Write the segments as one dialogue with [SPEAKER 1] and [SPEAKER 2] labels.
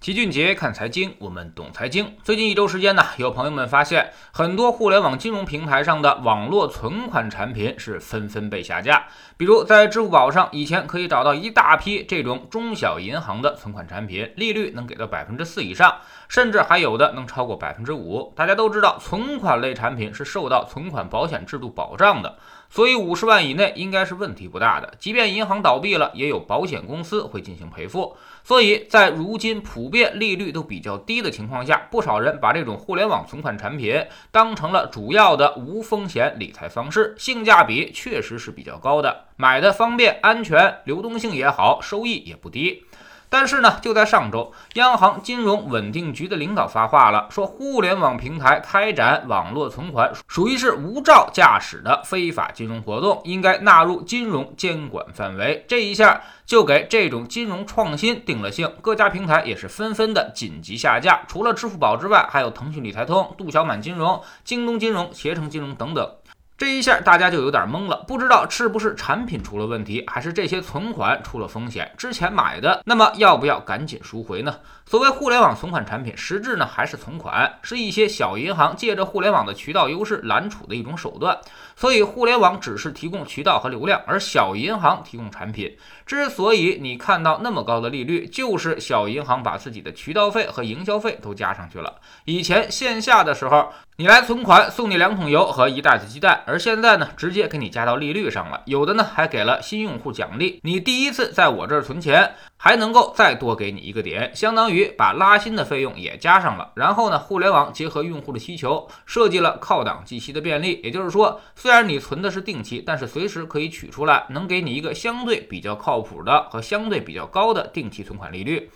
[SPEAKER 1] 齐俊杰看财经，我们懂财经。最近一周时间呢，有朋友们发现，很多互联网金融平台上的网络存款产品是纷纷被下架。比如在支付宝上，以前可以找到一大批这种中小银行的存款产品，利率能给到百分之四以上，甚至还有的能超过百分之五。大家都知道，存款类产品是受到存款保险制度保障的。所以五十万以内应该是问题不大的，即便银行倒闭了，也有保险公司会进行赔付。所以在如今普遍利率都比较低的情况下，不少人把这种互联网存款产品当成了主要的无风险理财方式，性价比确实是比较高的，买的方便、安全，流动性也好，收益也不低。但是呢，就在上周，央行金融稳定局的领导发话了，说互联网平台开展网络存款属于是无照驾驶的非法金融活动，应该纳入金融监管范围。这一下就给这种金融创新定了性，各家平台也是纷纷的紧急下架。除了支付宝之外，还有腾讯理财通、度小满金融、京东金融、携程金融等等。这一下大家就有点懵了，不知道是不是产品出了问题，还是这些存款出了风险。之前买的，那么要不要赶紧赎回呢？所谓互联网存款产品，实质呢还是存款，是一些小银行借着互联网的渠道优势揽储的一种手段。所以互联网只是提供渠道和流量，而小银行提供产品。之所以你看到那么高的利率，就是小银行把自己的渠道费和营销费都加上去了。以前线下的时候，你来存款送你两桶油和一袋子鸡蛋，而现在呢，直接给你加到利率上了。有的呢还给了新用户奖励，你第一次在我这儿存钱。还能够再多给你一个点，相当于把拉新的费用也加上了。然后呢，互联网结合用户的需求，设计了靠档计息的便利。也就是说，虽然你存的是定期，但是随时可以取出来，能给你一个相对比较靠谱的和相对比较高的定期存款利率。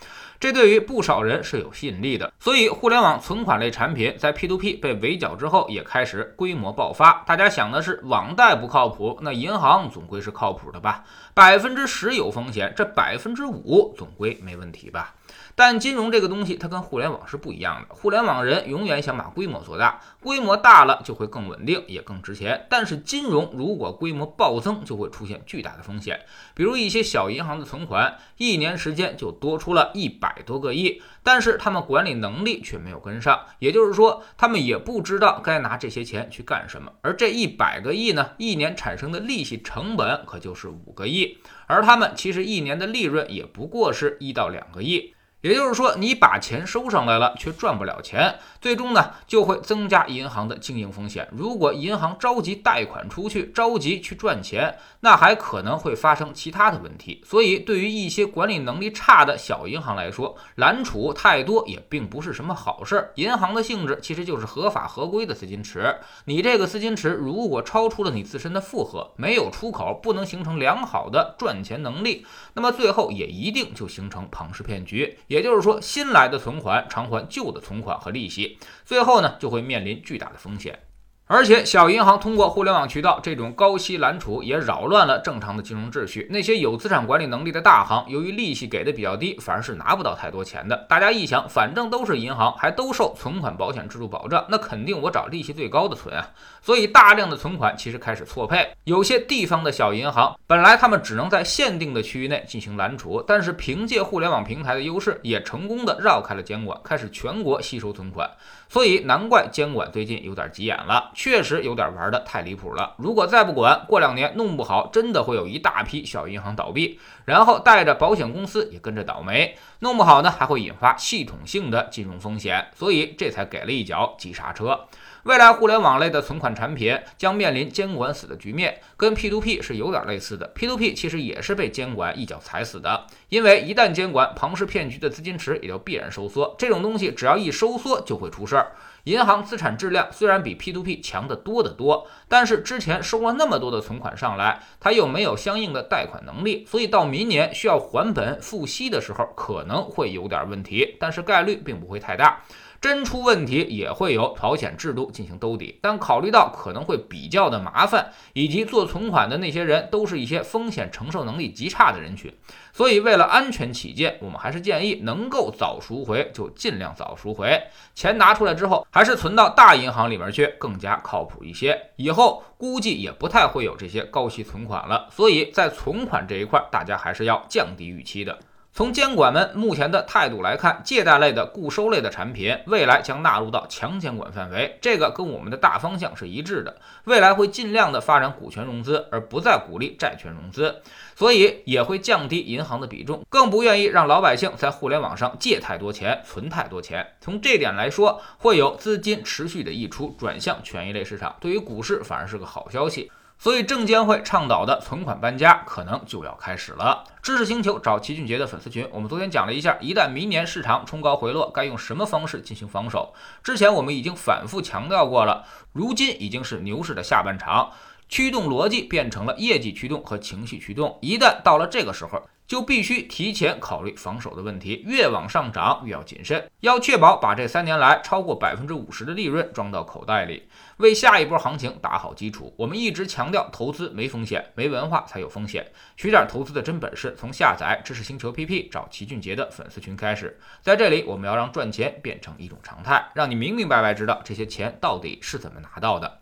[SPEAKER 1] 这对于不少人是有吸引力的，所以互联网存款类产品在 P2P 被围剿之后，也开始规模爆发。大家想的是网贷不靠谱，那银行总归是靠谱的吧？百分之十有风险，这百分之五总归没问题吧？但金融这个东西，它跟互联网是不一样的。互联网人永远想把规模做大，规模大了就会更稳定，也更值钱。但是金融如果规模暴增，就会出现巨大的风险。比如一些小银行的存款，一年时间就多出了一百多个亿，但是他们管理能力却没有跟上，也就是说，他们也不知道该拿这些钱去干什么。而这一百个亿呢，一年产生的利息成本可就是五个亿，而他们其实一年的利润也不过是一到两个亿。也就是说，你把钱收上来了，却赚不了钱，最终呢就会增加银行的经营风险。如果银行着急贷款出去，着急去赚钱，那还可能会发生其他的问题。所以，对于一些管理能力差的小银行来说，揽储太多也并不是什么好事。银行的性质其实就是合法合规的资金池，你这个资金池如果超出了你自身的负荷，没有出口，不能形成良好的赚钱能力，那么最后也一定就形成庞氏骗局。也就是说，新来的存款偿还旧的存款和利息，最后呢就会面临巨大的风险。而且，小银行通过互联网渠道这种高息揽储，也扰乱了正常的金融秩序。那些有资产管理能力的大行，由于利息给的比较低，反而是拿不到太多钱的。大家一想，反正都是银行，还都受存款保险制度保障，那肯定我找利息最高的存啊。所以，大量的存款其实开始错配。有些地方的小银行，本来他们只能在限定的区域内进行揽储，但是凭借互联网平台的优势，也成功的绕开了监管，开始全国吸收存款。所以，难怪监管最近有点急眼了。确实有点玩的太离谱了。如果再不管，过两年弄不好，真的会有一大批小银行倒闭，然后带着保险公司也跟着倒霉。弄不好呢，还会引发系统性的金融风险。所以这才给了一脚急刹车。未来互联网类的存款产品将面临监管死的局面，跟 P2P 是有点类似的。P2P 其实也是被监管一脚踩死的，因为一旦监管，庞氏骗局的资金池也就必然收缩。这种东西只要一收缩，就会出事儿。银行资产质量虽然比 P2P 强得多得多，但是之前收了那么多的存款上来，它又没有相应的贷款能力，所以到明年需要还本付息的时候，可能会有点问题，但是概率并不会太大。真出问题也会有保险制度进行兜底，但考虑到可能会比较的麻烦，以及做存款的那些人都是一些风险承受能力极差的人群，所以为了安全起见，我们还是建议能够早赎回就尽量早赎回，钱拿出来之后还是存到大银行里面去更加靠谱一些，以后估计也不太会有这些高息存款了，所以在存款这一块，大家还是要降低预期的。从监管们目前的态度来看，借贷类的固收类的产品未来将纳入到强监管范围，这个跟我们的大方向是一致的。未来会尽量的发展股权融资，而不再鼓励债权融资，所以也会降低银行的比重，更不愿意让老百姓在互联网上借太多钱、存太多钱。从这点来说，会有资金持续的溢出，转向权益类市场，对于股市反而是个好消息。所以，证监会倡导的存款搬家可能就要开始了。知识星球找齐俊杰的粉丝群，我们昨天讲了一下，一旦明年市场冲高回落，该用什么方式进行防守？之前我们已经反复强调过了，如今已经是牛市的下半场，驱动逻辑变成了业绩驱动和情绪驱动。一旦到了这个时候，就必须提前考虑防守的问题，越往上涨越要谨慎，要确保把这三年来超过百分之五十的利润装到口袋里，为下一波行情打好基础。我们一直强调，投资没风险，没文化才有风险。学点投资的真本事，从下载知识星球 PP 找齐俊杰的粉丝群开始。在这里，我们要让赚钱变成一种常态，让你明明白白知道这些钱到底是怎么拿到的。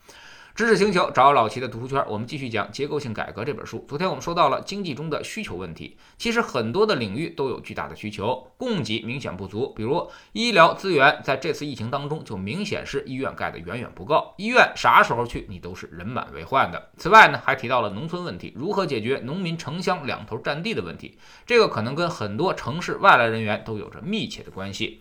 [SPEAKER 1] 知识星球找老齐的读书圈，我们继续讲《结构性改革》这本书。昨天我们说到了经济中的需求问题，其实很多的领域都有巨大的需求，供给明显不足。比如医疗资源，在这次疫情当中就明显是医院盖的远远不够，医院啥时候去你都是人满为患的。此外呢，还提到了农村问题，如何解决农民城乡两头占地的问题，这个可能跟很多城市外来人员都有着密切的关系。